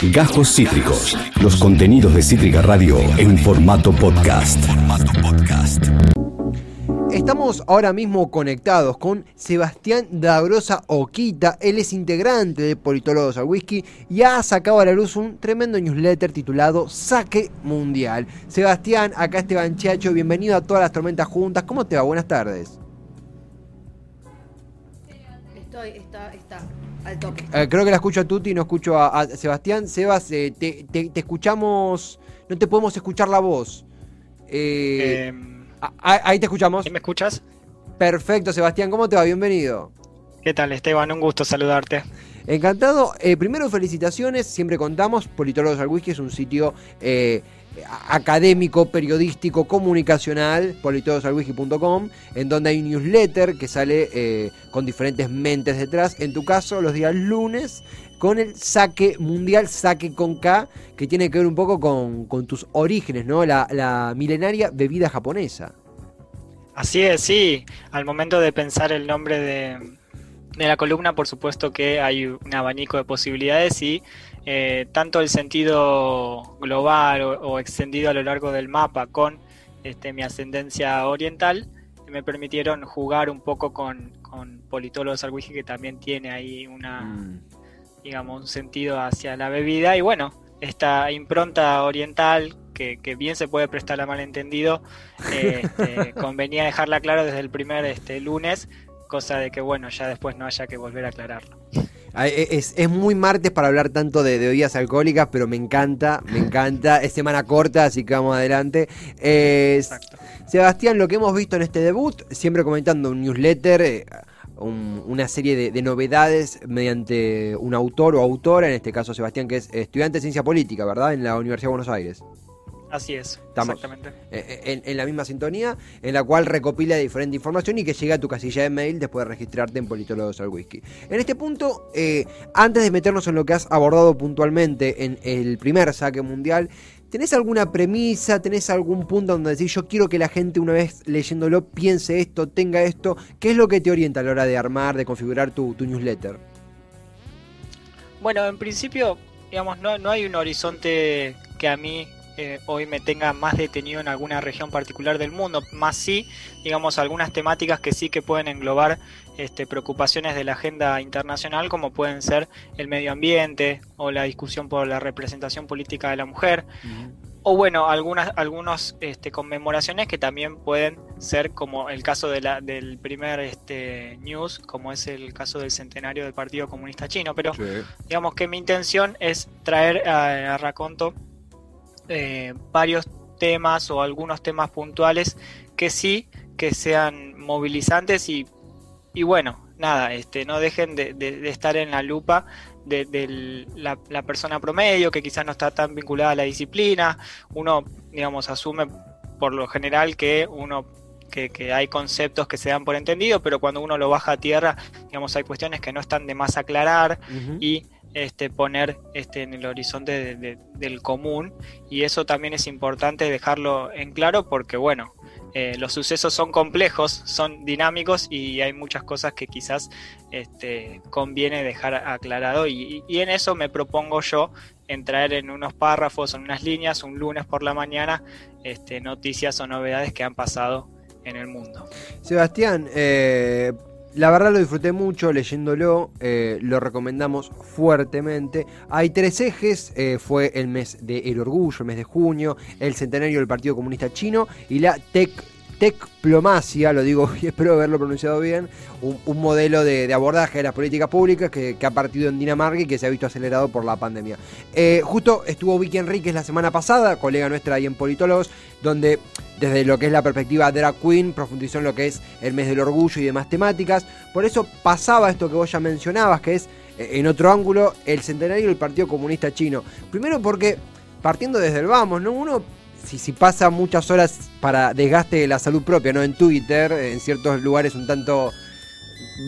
Gajos Cítricos. Los contenidos de Cítrica Radio en formato podcast. Estamos ahora mismo conectados con Sebastián Dagrosa Oquita. Él es integrante de Politólogos al Whisky y ha sacado a la luz un tremendo newsletter titulado Saque Mundial. Sebastián, acá Esteban Chacho, bienvenido a todas las tormentas juntas. ¿Cómo te va? Buenas tardes. Estoy, está, está, al toque. Eh, creo que la escucho a Tuti y no escucho a, a Sebastián. Sebas, eh, te, te- te escuchamos, no te podemos escuchar la voz. Eh, Eh, a- a- ahí te escuchamos. ¿sí ¿Me escuchas? Perfecto, Sebastián, ¿cómo te va? Bienvenido. ¿Qué tal, Esteban? Un gusto saludarte. Encantado. Eh, primero, felicitaciones. Siempre contamos. Politólogos al Whisky es un sitio eh, académico, periodístico, comunicacional, politologosalwhisky.com, en donde hay un newsletter que sale eh, con diferentes mentes detrás. En tu caso, los días lunes, con el saque mundial, saque con K, que tiene que ver un poco con, con tus orígenes, ¿no? La, la milenaria bebida japonesa. Así es, sí. Al momento de pensar el nombre de, de la columna, por supuesto que hay un abanico de posibilidades y eh, tanto el sentido global o, o extendido a lo largo del mapa con este, mi ascendencia oriental me permitieron jugar un poco con, con wiki que también tiene ahí una, Mm. digamos, un sentido hacia la bebida. Y bueno, esta impronta oriental, que, que bien se puede prestar a malentendido, eh, este, convenía dejarla claro desde el primer este, lunes, cosa de que, bueno, ya después no haya que volver a aclararlo. Ah, e- Es, es muy martes para hablar tanto de, de bebidas alcohólicas, pero me encanta, me encanta. Es semana corta, así que vamos adelante. Eh. Sebastián, lo que hemos visto en este debut, siempre comentando un newsletter, eh, un- una serie de, de novedades mediante un autor o autora, en este caso Sebastián, que es estudiante de ciencia política, ¿verdad? En la Universidad de Buenos Aires. Así es, Estamos. exactamente. Eh, En, en la misma sintonía, en la cual recopila diferente información y que llega a tu casilla de mail después de registrarte en Politólogos al Whisky. En este punto, eh, antes de meternos en lo que has abordado puntualmente en el primer saque mundial, ¿tenés alguna premisa, tenés algún punto donde decís yo quiero que la gente una vez leyéndolo piense esto, tenga esto? ¿Qué es lo que te orienta a la hora de armar, de configurar tu, tu newsletter? Bueno, en principio, digamos, no, no hay un horizonte que a mí eh, hoy me tenga más detenido en alguna región particular del mundo, más sí, digamos, algunas temáticas que sí que pueden englobar este, preocupaciones de la agenda internacional, como pueden ser el medio ambiente o la discusión por la representación política de la mujer, o bueno, algunas algunos este, conmemoraciones que también pueden ser como el caso de la, del primer este, news, como es el caso del centenario del Partido Comunista Chino, pero digamos que mi intención es traer a, a Raconto eh, varios temas o algunos temas puntuales que sí que sean movilizantes y, y bueno, nada, este, no dejen de, de- de estar en la lupa de, de la, la persona promedio que quizás no está tan vinculada a la disciplina. Uno, digamos, asume por lo general que uno que, que hay conceptos que se dan por entendido, pero cuando uno lo baja a tierra, digamos, hay cuestiones que no están de más aclarar y este, poner este, en el horizonte de- de- del común. Y eso también es importante dejarlo en claro porque, bueno, eh, los sucesos son complejos, son dinámicos y hay muchas cosas que quizás este, conviene dejar aclarado. Y, y en eso me propongo yo en traer en unos párrafos, en unas líneas, un lunes por la mañana, este, noticias o novedades que han pasado en el mundo. Sebastián, eh, la verdad lo disfruté mucho leyéndolo, eh, lo recomendamos fuertemente. Hay tres ejes, eh, fue el mes del orgullo, el mes de junio, el centenario del Partido Comunista Chino y la tec tecplomacia, lo digo y espero haberlo pronunciado bien, un, modelo de, de abordaje de las políticas públicas que, ha partido en Dinamarca y que se ha visto acelerado por la pandemia. Eh, justo estuvo Vicky Enríquez la semana pasada, colega nuestra ahí en Politólogos, donde desde lo que es la perspectiva drag queen profundizó en lo que es el mes del orgullo y demás temáticas. Por eso pasaba esto que vos ya mencionabas, que es eh, en otro ángulo el centenario del Partido Comunista Chino. Primero porque partiendo desde el vamos, ¿no? Uno si, si pasa muchas horas para desgaste de la salud propia, ¿no? En Twitter, en ciertos lugares un tanto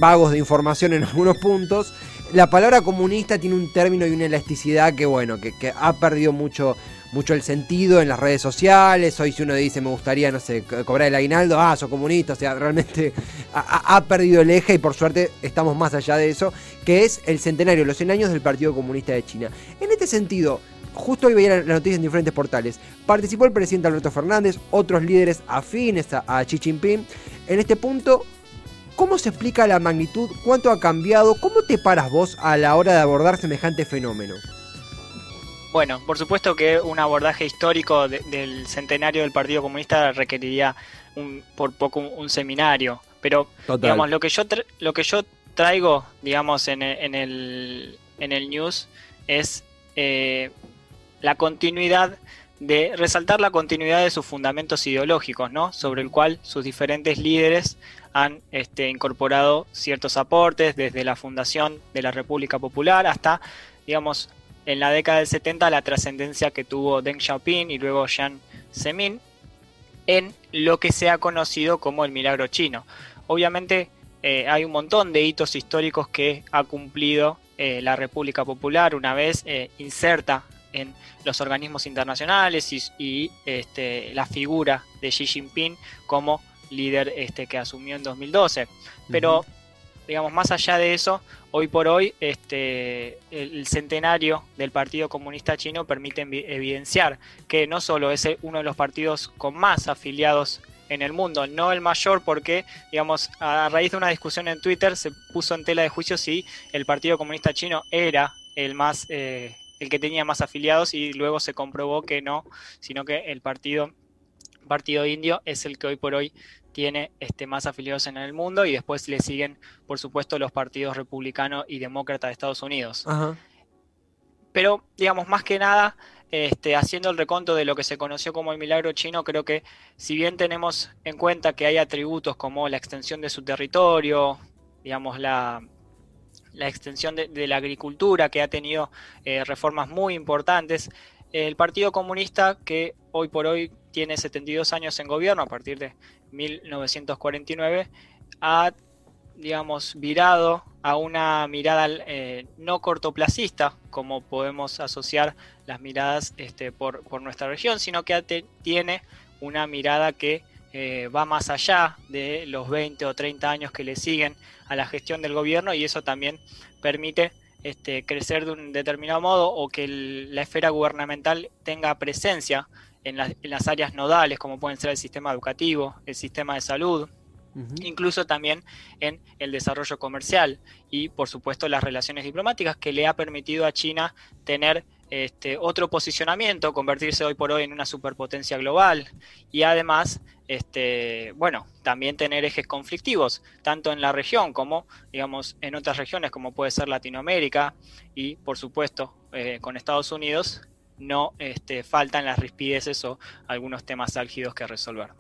vagos de información en algunos puntos. La palabra comunista tiene un término y una elasticidad que, bueno, que, ha perdido mucho, mucho el sentido en las redes sociales. Hoy si uno dice me gustaría, no sé, cobrar el aguinaldo, ah, sos comunista, o sea, realmente ha, ha perdido el eje y por suerte estamos más allá de eso, que es el centenario, los 100 años del Partido Comunista de China. En este sentido, justo hoy veía la noticia en diferentes portales. Participó el presidente Alberto Fernández, otros líderes afines a, Xi Jinping. En este punto, ¿cómo se explica la magnitud? ¿Cuánto ha cambiado? ¿Cómo te paras vos a la hora de abordar semejante fenómeno? Bueno, por supuesto que un abordaje histórico de- del centenario del Partido Comunista requeriría un, por poco un, un seminario, pero Total. digamos lo que yo tra- lo que yo traigo, digamos en el, en el, en el news es eh, la continuidad de resaltar la continuidad de sus fundamentos ideológicos, ¿no? Sobre el cual sus diferentes líderes han este, incorporado ciertos aportes desde la fundación de la República Popular hasta, digamos, en la década del 70 la trascendencia que tuvo Deng Xiaoping y luego Jiang Zemin en lo que se ha conocido como el milagro chino. Obviamente eh, hay un montón de hitos históricos que ha cumplido eh, la República Popular una vez eh, inserta en los organismos internacionales y, y, este, la figura de Xi Jinping como líder este, que asumió en 2012. Pero, digamos, más allá de eso, hoy por hoy este, el, centenario del Partido Comunista Chino permite evidenciar que no solo es uno de los partidos con más afiliados en el mundo, no el mayor porque, digamos, a raíz de una discusión en Twitter se puso en tela de juicio si el Partido Comunista Chino era el más eh, el que tenía más afiliados y luego se comprobó que no, sino que el partido partido indio es el que hoy por hoy tiene este, más afiliados en el mundo y después le siguen, por supuesto, los partidos republicano y demócrata de Estados Unidos. Ajá. Pero, digamos, más que nada, este, haciendo el reconto de lo que se conoció como el milagro chino, creo que si bien tenemos en cuenta que hay atributos como la extensión de su territorio, digamos, la, la extensión de, la agricultura, que ha tenido eh, reformas muy importantes, el Partido Comunista, que hoy por hoy tiene 72 años en gobierno, a partir de 1949, ha, digamos, virado a una mirada eh, no cortoplacista, como podemos asociar las miradas este, por, por nuestra región, sino que tiene una mirada que eh, va más allá de los 20 o 30 años que le siguen a la gestión del gobierno y eso también permite este, crecer de un determinado modo o que el- la esfera gubernamental tenga presencia en las, en las áreas nodales, como pueden ser el sistema educativo, el sistema de salud, incluso también en el desarrollo comercial y por supuesto las relaciones diplomáticas que le ha permitido a China tener este, otro posicionamiento, convertirse hoy por hoy en una superpotencia global y además, este, bueno, también tener ejes conflictivos, tanto en la región como, digamos, en otras regiones como puede ser Latinoamérica y por supuesto eh, con Estados Unidos, no este, faltan las rispideces o algunos temas álgidos que resolver.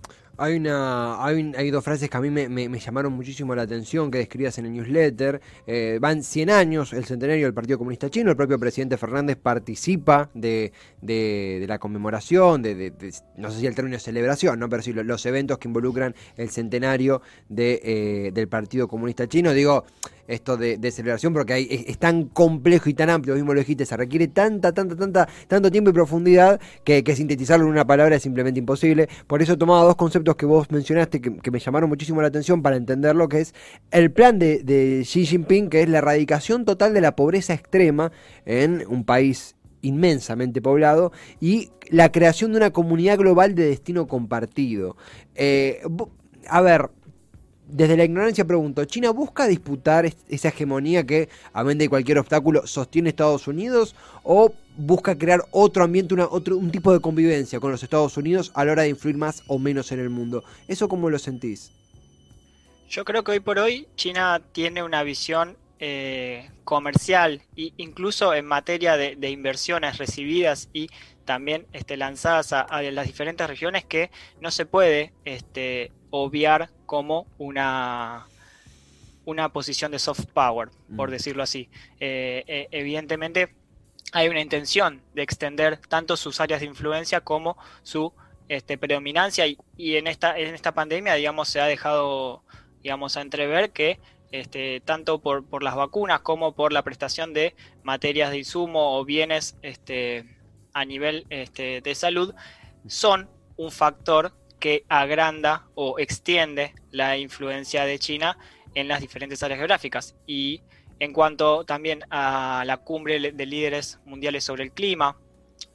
Hay, una, hay, hay dos frases que a mí me, llamaron muchísimo la atención, que describías en el newsletter. Eh, van 100 años el centenario del Partido Comunista Chino, el propio presidente Fernández participa de, de- de la conmemoración, de, de- no sé si el término es celebración, ¿no? pero sí lo- los eventos que involucran el centenario eh, del Partido Comunista Chino. Digo, esto de, de celebración porque es, tan complejo y tan amplio, mismo lo dijiste, se requiere tanta, tanta, tanta, tanto tiempo y profundidad que, sintetizarlo en una palabra es simplemente imposible. Por eso he tomado dos conceptos que vos mencionaste que, me llamaron muchísimo la atención para entender lo que es el plan de, Xi Jinping, que es la erradicación total de la pobreza extrema en un país inmensamente poblado y la creación de una comunidad global de destino compartido. Eh, a ver, desde la ignorancia pregunto, ¿China busca disputar es- esa hegemonía que, a mente de cualquier obstáculo, sostiene Estados Unidos? ¿O busca crear otro ambiente, un tipo de convivencia con los Estados Unidos a la hora de influir más o menos en el mundo? ¿Eso cómo lo sentís? Yo creo que hoy por hoy China tiene una visión eh, comercial e incluso en materia de inversiones recibidas y también este, lanzadas a, a las diferentes regiones que no se puede este, obviar como una, una posición de soft power, por Mm. decirlo así. Eh, eh, evidentemente hay una intención de extender tanto sus áreas de influencia como su este, predominancia y, y en esta en esta pandemia digamos se ha dejado digamos a entrever que este, tanto por, por las vacunas como por la prestación de materias de insumo o bienes este, a nivel este, de salud son un factor que agranda o extiende la influencia de China en las diferentes áreas geográficas. Y en cuanto también a la cumbre de líderes mundiales sobre el clima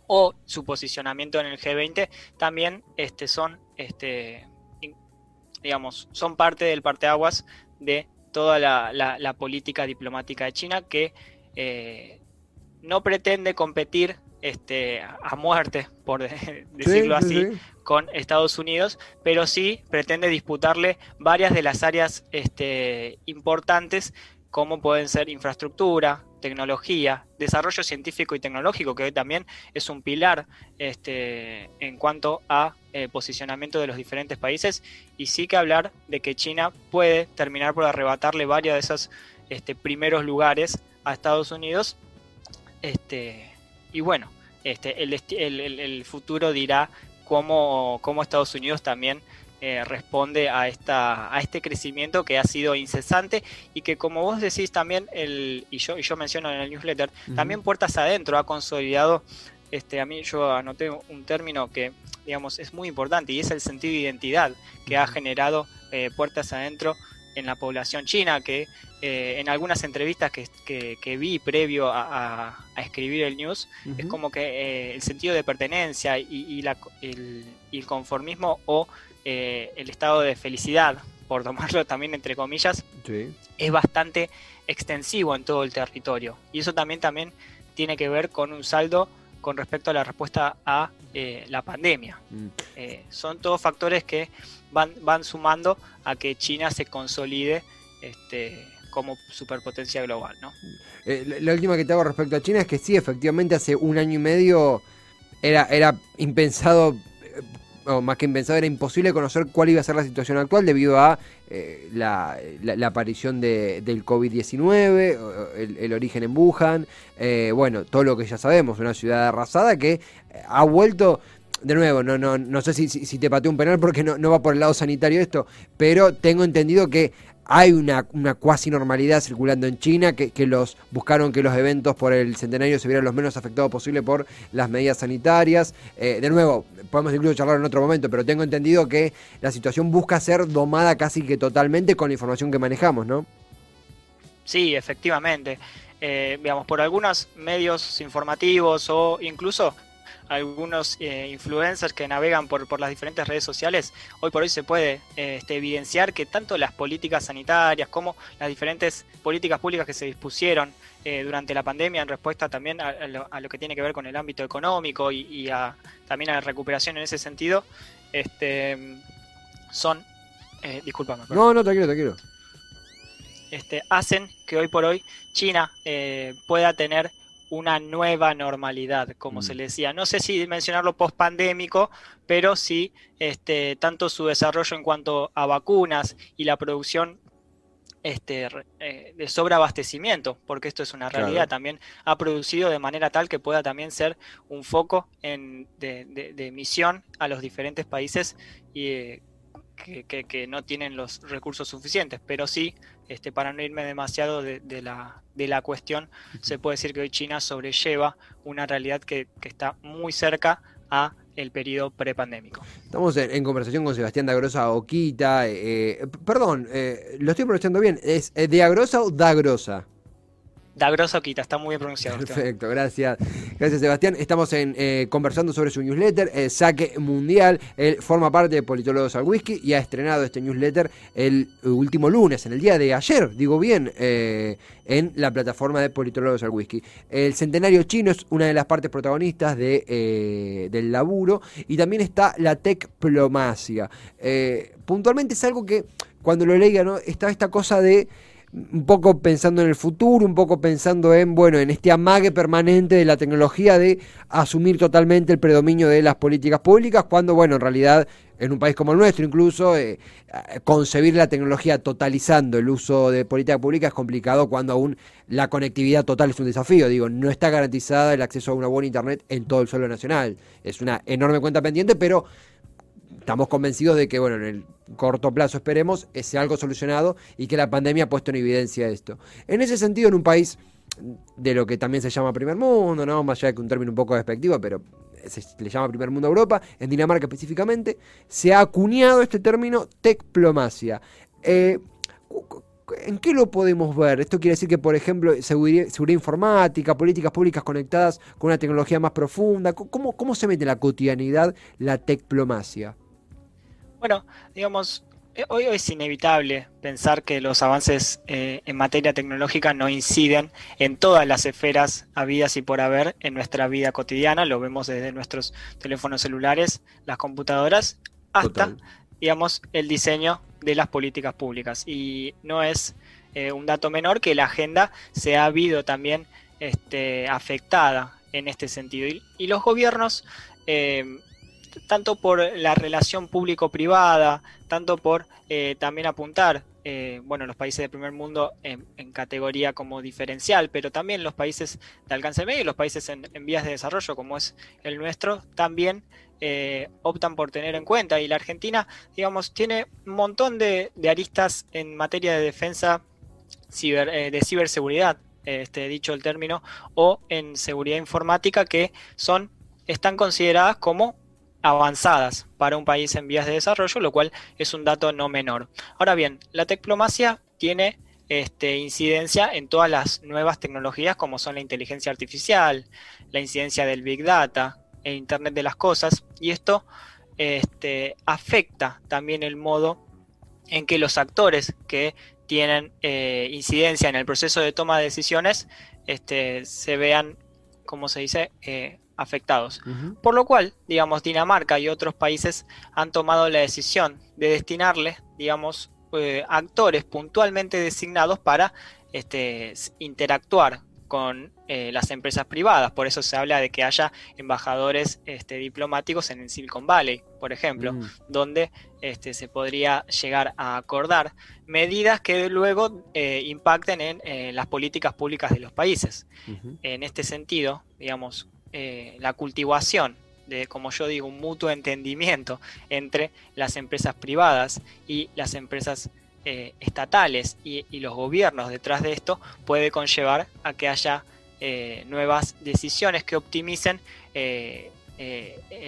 o su posicionamiento en el G20, también este, son, este, digamos, son parte del parteaguas de toda la, política diplomática de China que eh, no pretende competir este, a muerte, por decirlo así, con Estados Unidos, pero sí pretende disputarle varias de las áreas este, importantes como pueden ser infraestructura, tecnología, desarrollo científico y tecnológico, que también es un pilar este, en cuanto a eh, posicionamiento de los diferentes países, y sí que hablar de que China puede terminar por arrebatarle varios de esos este, primeros lugares a Estados Unidos. Este, y bueno, este, el, futuro dirá cómo, cómo Estados Unidos también eh, responde a, esta, a este crecimiento que ha sido incesante y que como vos decís también, el, y, yo, y yo menciono en el newsletter, también Puertas Adentro ha consolidado, este, a mí yo anoté un término que digamos es muy importante y es el sentido de identidad que ha generado eh, Puertas Adentro en la población china, que eh, en algunas entrevistas que, vi previo a, escribir el news, es como que el sentido de pertenencia y, la, el, el, conformismo o eh, el estado de felicidad, por tomarlo también entre comillas, es bastante extensivo en todo el territorio. Y eso también, también tiene que ver con un saldo con respecto a la respuesta a eh, la pandemia. Mm. Eh, son todos factores que van, van sumando a que China se consolide este, como superpotencia global. ¿no? la última que te hago respecto a China es que sí, efectivamente hace un año y medio era, era impensado o más que impensado, era imposible conocer cuál iba a ser la situación actual debido a eh, la, aparición de, del COVID-19, el, origen en Wuhan, eh, bueno, todo lo que ya sabemos, una ciudad arrasada que ha vuelto de nuevo, no, no, no sé si, si, te pateó un penal porque no, no va por el lado sanitario esto, pero tengo entendido que hay una, una cuasi normalidad circulando en China, que, los buscaron que los eventos por el centenario se vieran los menos afectados posible por las medidas sanitarias. Eh, de nuevo, podemos incluso charlar en otro momento, pero tengo entendido que la situación busca ser domada casi que totalmente con la información que manejamos, ¿no? Sí, efectivamente. Eh, por algunos medios informativos o incluso algunos eh, influencers que navegan por, por, las diferentes redes sociales, hoy por hoy se puede eh, este, evidenciar que tanto las políticas sanitarias como las diferentes políticas públicas que se dispusieron eh, durante la pandemia en respuesta también a, lo, que tiene que ver con el ámbito económico y, a, también a la recuperación en ese sentido, este, son... discúlpame. No, no, tranquilo, tranquilo. Este, hacen que hoy por hoy China pueda tener una nueva normalidad, como se mm. le decía. No sé si mencionarlo post-pandémico, pero sí este, tanto su desarrollo en cuanto a vacunas y la producción este, eh, de sobreabastecimiento, porque esto es una realidad, también ha producido de manera tal que pueda también ser un foco en, de, emisión a los diferentes países y, eh, que, no tienen los recursos suficientes, pero sí, este, para no irme demasiado de, la, de la cuestión, se puede decir que hoy China sobrelleva una realidad que, está muy cerca a el periodo prepandémico. Estamos en, conversación con Sebastián Dagrosa Oquita. Eh, eh, perdón, eh, lo estoy pronunciando bien. ¿Es de Agrosa o Dagrosa? Dagrosa Oquita, está muy bien pronunciado. Perfecto, gracias. Gracias, Sebastián. Estamos eh, conversando sobre su newsletter, el Saque Mundial. Él forma parte de Politólogos al Whisky y ha estrenado este newsletter el último lunes, en el día de ayer, digo bien, eh, en la plataforma de Politólogos al Whisky. El centenario chino es una de las partes protagonistas eh, del laburo y también está la tecplomacia. puntualmente es algo que cuando lo leía, ¿no? Está esta cosa de un poco pensando en el futuro, un poco pensando en, bueno, en este amague permanente de la tecnología de asumir totalmente el predominio de las políticas públicas, cuando, bueno, en realidad en un país como el nuestro incluso, eh, concebir la tecnología totalizando el uso de política pública es complicado cuando aún la conectividad total es un desafío. Digo, no está garantizada el acceso a una buena Internet en todo el suelo nacional. Es una enorme cuenta pendiente, pero estamos convencidos de que, bueno, en el corto plazo esperemos, sea algo solucionado y que la pandemia ha puesto en evidencia esto. En ese sentido, en un país de lo que también se llama primer mundo, ¿no? Más allá de que un término un poco despectivo, pero se le llama primer mundo a Europa, en Dinamarca específicamente, se ha acuñado este término tecplomacia. Eh, ¿En qué lo podemos ver? Esto quiere decir que, por ejemplo, seguridad, informática, políticas públicas conectadas con una tecnología más profunda. ¿Cómo, cómo se mete en la cotidianidad la tecplomacia? Bueno, digamos, eh, hoy, es inevitable pensar que los avances eh, en materia tecnológica no inciden en todas las esferas habidas y por haber en nuestra vida cotidiana. Lo vemos desde nuestros teléfonos celulares, las computadoras, hasta, digamos, el diseño de las políticas públicas. Y no es eh, un dato menor que la agenda se ha habido también este, afectada en este sentido. Y, los gobiernos, eh, tanto por la relación público-privada, tanto por eh, también apuntar, bueno, los países del primer mundo en, categoría como diferencial, pero también los países de alcance medio y los países en, vías de desarrollo, como es el nuestro, también eh, optan por tener en cuenta. Y la Argentina, digamos, tiene un montón de, aristas en materia de defensa eh, de ciberseguridad, este, dicho el término, o en seguridad informática que son, están consideradas como avanzadas para un país en vías de desarrollo, lo cual es un dato no menor. Ahora bien, la tecplomacia tiene este, incidencia en todas las nuevas tecnologías como son la inteligencia artificial, la incidencia del Big Data, e Internet de las Cosas y esto este, afecta también el modo en que los actores que tienen eh, incidencia en el proceso de toma de decisiones este, se vean, como se dice, eh, afectados. Por lo cual, digamos, Dinamarca y otros países han tomado la decisión de destinarle, digamos, eh, actores puntualmente designados para este, interactuar con eh, las empresas privadas. Por eso se habla de que haya embajadores este, diplomáticos en el Silicon Valley, por ejemplo, mm. donde este, se podría llegar a acordar medidas que luego eh, impacten en eh, las políticas públicas de los países. En este sentido, digamos, la cultivación de, como yo digo, un mutuo entendimiento entre las empresas privadas y las empresas eh, estatales y, los gobiernos detrás de esto puede conllevar a que haya eh, nuevas decisiones que optimicen eh,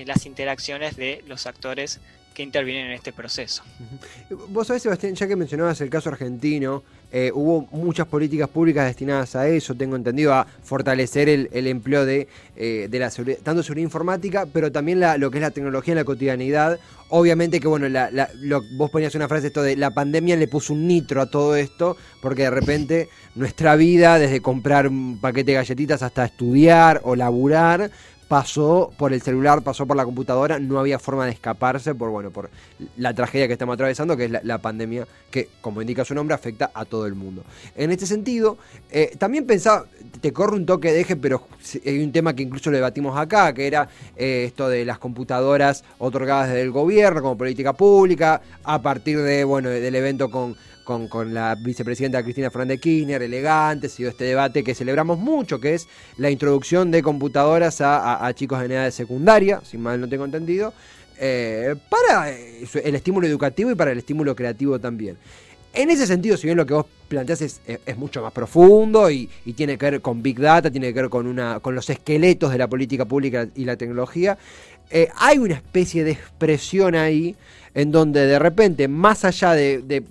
las interacciones de los actores que intervienen en este proceso. Vos sabés, Sebastián, ya que mencionabas el caso argentino, eh, hubo muchas políticas públicas destinadas a eso, tengo entendido, a fortalecer el, empleo de, eh, de la seguridad, tanto seguridad informática, pero también lo que es la tecnología en la cotidianidad. Obviamente que, bueno, vos ponías una frase esto de la pandemia le puso un nitro a todo esto, porque de repente nuestra vida, desde comprar un paquete de galletitas hasta estudiar o laburar, pasó por el celular, pasó por la computadora, no había forma de escaparse por, bueno, por la tragedia que estamos atravesando, que es la, pandemia que, como indica su nombre, afecta a todo el mundo. En este sentido, eh, también pensaba, te corro un toque de eje, pero hay un tema que incluso lo debatimos acá, que era eh, esto de las computadoras otorgadas desde el gobierno como política pública, a partir de, bueno, del evento con con, la vicepresidenta Cristina Fernández Kirchner, elegante, sido este debate que celebramos mucho, que es la introducción de computadoras a, chicos de edad de secundaria, si mal no tengo entendido, eh, para eh, el estímulo educativo y para el estímulo creativo también. En ese sentido, si bien lo que vos planteás es, mucho más profundo y, tiene que ver con Big Data, tiene que ver con, una, con los esqueletos de la política pública y la tecnología, eh, hay una especie de expresión ahí en donde de repente, más allá de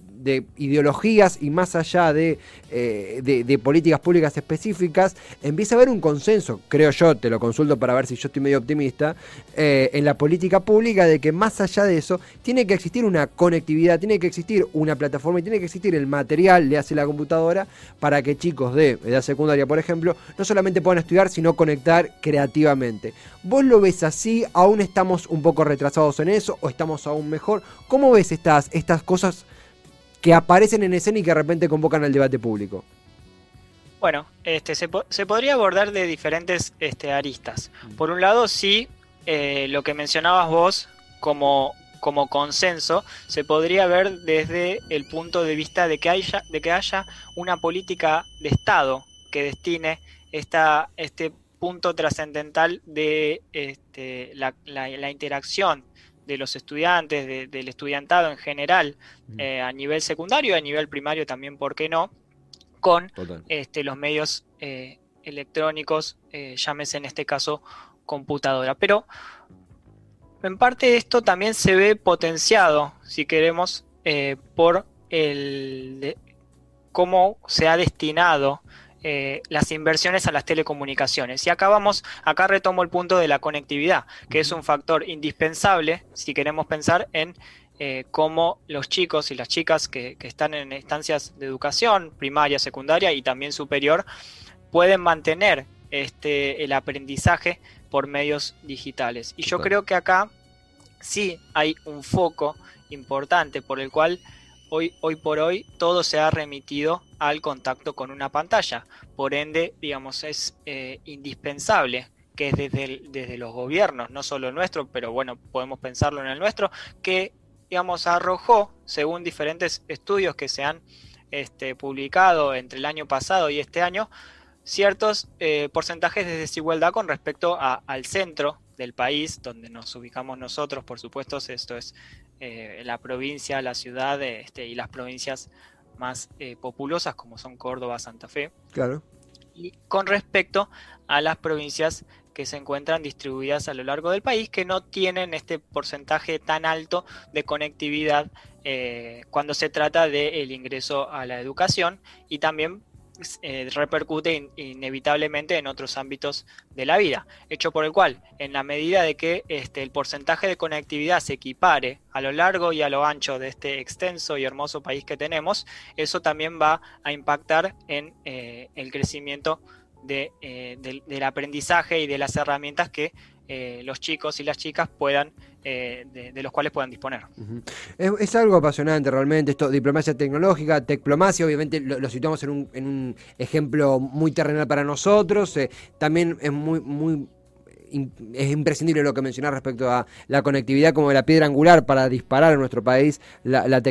ideologías y más allá de, eh, de, políticas públicas específicas, empieza a haber un consenso, creo yo, te lo consulto para ver si yo estoy medio optimista, eh, en la política pública de que más allá de eso tiene que existir una conectividad, tiene que existir una plataforma y tiene que existir el material, le hace la computadora, para que chicos de edad secundaria, por ejemplo, no solamente puedan estudiar, sino conectar creativamente. ¿Vos lo ves así? ¿Aún estamos un poco retrasados en eso o estamos aún mejor? ¿Cómo ves estas, estas cosas? Que aparecen en escena y que de repente convocan al debate público? Bueno, este, se, podría abordar de diferentes este, aristas. Mm. Por un lado, sí, eh, lo que mencionabas vos como, como consenso, se podría ver desde el punto de vista de que haya, de que haya una política de Estado que destine esta, este punto trascendental de este, la, la interacción de los estudiantes, del estudiantado en general, mm. eh, a nivel secundario y a nivel primario también, ¿por qué no? con este, los medios eh, electrónicos, eh, llámese en este caso computadora. Pero en parte esto también se ve potenciado, si queremos, por el de- cómo se ha destinado eh, las inversiones a las telecomunicaciones. Y acá vamos, acá retomo el punto de la conectividad, que es un factor indispensable si queremos pensar en eh, cómo los chicos y las chicas que, que están en instancias de educación primaria, secundaria y también superior pueden mantener este, el aprendizaje por medios digitales. Y yo creo que acá sí hay un foco importante por el cual hoy, por hoy todo se ha remitido al contacto con una pantalla. Por ende, digamos, es eh, indispensable que desde, desde los gobiernos, no solo el nuestro, pero bueno, podemos pensarlo en el nuestro, que digamos arrojó, según diferentes estudios que se han este, publicado entre el año pasado y este año, ciertos eh, porcentajes de desigualdad con respecto al centro del país, donde nos ubicamos nosotros, por supuesto, esto es eh, la provincia, la ciudad este, y las provincias más eh, populosas como son Córdoba, Santa Fe, Claro. y con respecto a las provincias que se encuentran distribuidas a lo largo del país, que no tienen este porcentaje tan alto de conectividad eh, cuando se trata del ingreso a la educación y también eh, repercute in- inevitablemente en otros ámbitos de la vida, hecho por el cual, en la medida de que este, el porcentaje de conectividad se equipare a lo largo y a lo ancho de este extenso y hermoso país que tenemos, eso también va a impactar en eh, el crecimiento eh, del, del aprendizaje y de las herramientas que los chicos y las chicas puedan, eh, de, los cuales puedan disponer. Es, algo apasionante realmente, esto, diplomacia tecnológica, tecplomacia, obviamente lo, lo situamos en un, en un ejemplo muy terrenal para nosotros, eh, también es muy, muy es imprescindible lo que mencionás respecto a la conectividad como la piedra angular para disparar en nuestro país la, la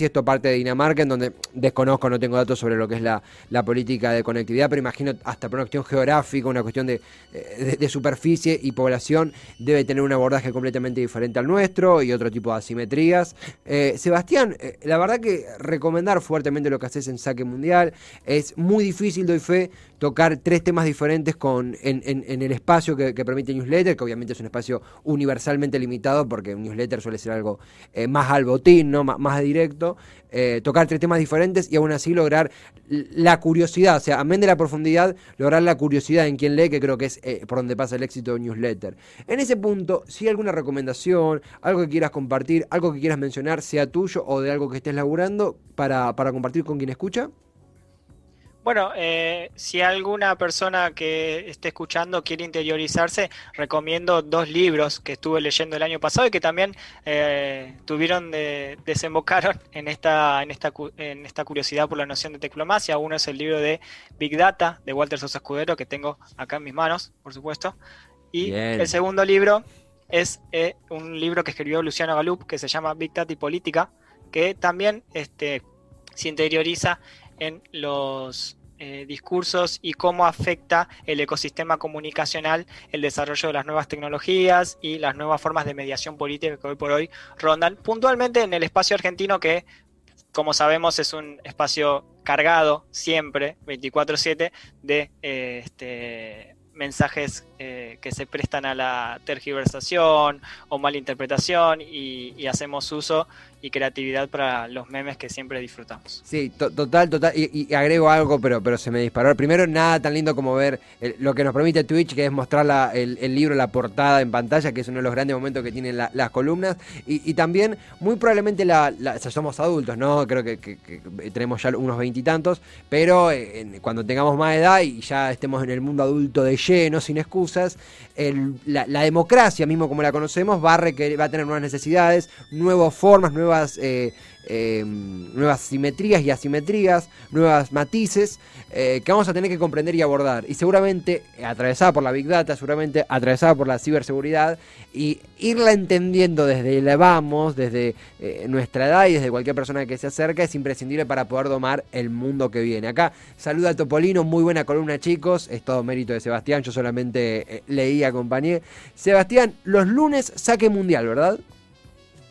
esto parte de Dinamarca, en donde desconozco, no tengo datos sobre lo que es la, la política de conectividad, pero imagino hasta por una cuestión geográfica, una cuestión de, eh, de, superficie y población, debe tener un abordaje completamente diferente al nuestro y otro tipo de asimetrías. Eh, Sebastián, eh, la verdad que recomendar fuertemente lo que haces en Saque Mundial, es muy difícil, doy fe, tocar tres temas diferentes con, en el espacio que, que Newsletter, que obviamente es un espacio universalmente limitado, porque un newsletter suele ser algo eh, más al botín, ¿no? más, directo. eh, tocar tres temas diferentes y aún así lograr la curiosidad, o sea, amén de la profundidad, lograr la curiosidad en quien lee, que creo que es eh, por donde pasa el éxito de un newsletter. En ese punto, si hay alguna recomendación, algo que quieras compartir, algo que quieras mencionar, sea tuyo o de algo que estés laburando, para, para compartir con quien escucha. Bueno, eh, si alguna persona que esté escuchando quiere interiorizarse, recomiendo dos libros que estuve leyendo el año pasado y que también eh, tuvieron de, desembocaron en esta, en, esta, cu- en esta curiosidad por la noción de teclomacia. Uno es el libro de Big Data de Walter Sosa Escudero, que tengo acá en mis manos, por supuesto. Y Bien. el segundo libro es eh, un libro que escribió Luciano Galup, que se llama Big Data y Política, que también este, se interioriza en los eh, discursos y cómo afecta el ecosistema comunicacional el desarrollo de las nuevas tecnologías y las nuevas formas de mediación política que hoy por hoy rondan puntualmente en el espacio argentino que como sabemos es un espacio cargado siempre 24/7 de eh, este, mensajes eh, que se prestan a la tergiversación o malinterpretación y, y hacemos uso y creatividad para los memes que siempre disfrutamos. Sí, to- total, total. Y, y agrego algo, pero, pero se me disparó. Primero, nada tan lindo como ver el- lo que nos permite Twitch, que es mostrar la- el, el libro, la portada en pantalla, que es uno de los grandes momentos que tienen la- las columnas. Y, y también, muy probablemente, la, la- somos adultos, ¿no? Creo que, que- tenemos ya unos veintitantos, pero eh, en- cuando tengamos más edad y ya estemos en el mundo adulto de lleno, sin excusas, el- la, la democracia, mismo como la conocemos, va a, requerir- va a tener nuevas necesidades, nuevas formas, nuevas, eh, eh, nuevas simetrías y asimetrías, nuevas matices eh, que vamos a tener que comprender y abordar. Y seguramente atravesada por la Big Data, seguramente atravesada por la ciberseguridad, y irla entendiendo desde el vamos, desde eh, nuestra edad y desde cualquier persona que se acerca, es imprescindible para poder domar el mundo que viene. Acá saluda a Topolino, muy buena columna chicos, es todo mérito de Sebastián, yo solamente leí, acompañé. Sebastián, los lunes saque mundial, ¿verdad?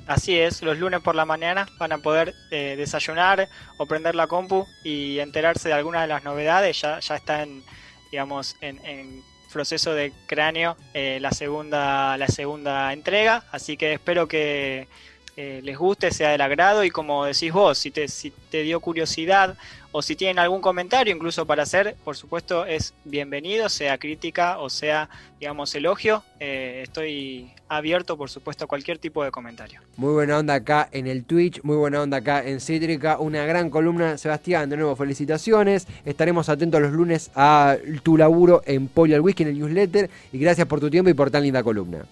Así es, los lunes por la mañana van a poder eh, desayunar o prender la compu y enterarse de algunas de las novedades. Ya, ya está en, digamos, en, proceso de cráneo eh, la, segunda, la segunda entrega. Así que espero que eh, les guste, sea del agrado y como decís vos, si te, si te dio curiosidad o si tienen algún comentario incluso para hacer, por supuesto es bienvenido, sea crítica o sea, digamos, elogio. Eh, estoy abierto, por supuesto, a cualquier tipo de comentario. Muy buena onda acá en el Twitch, muy buena onda acá en Cítrica, una gran columna. Sebastián, de nuevo, felicitaciones. Estaremos atentos los lunes a tu laburo en Polio al Whisky en el newsletter y gracias por tu tiempo y por tan linda columna.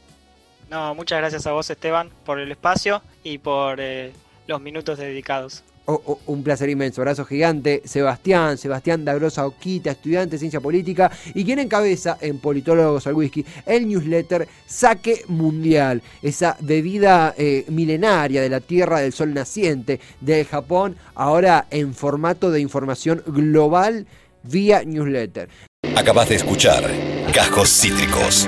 No, muchas gracias a vos, Esteban, por el espacio y por eh, los minutos dedicados. Oh, oh, un placer inmenso, abrazo gigante. Sebastián, Sebastián Dagrosa Oquita, estudiante de ciencia política y quien encabeza en Politólogos al Whisky el newsletter Saque Mundial, esa bebida eh, milenaria de la Tierra del Sol naciente del Japón, ahora en formato de información global vía newsletter. Acabas de escuchar Cajos Cítricos.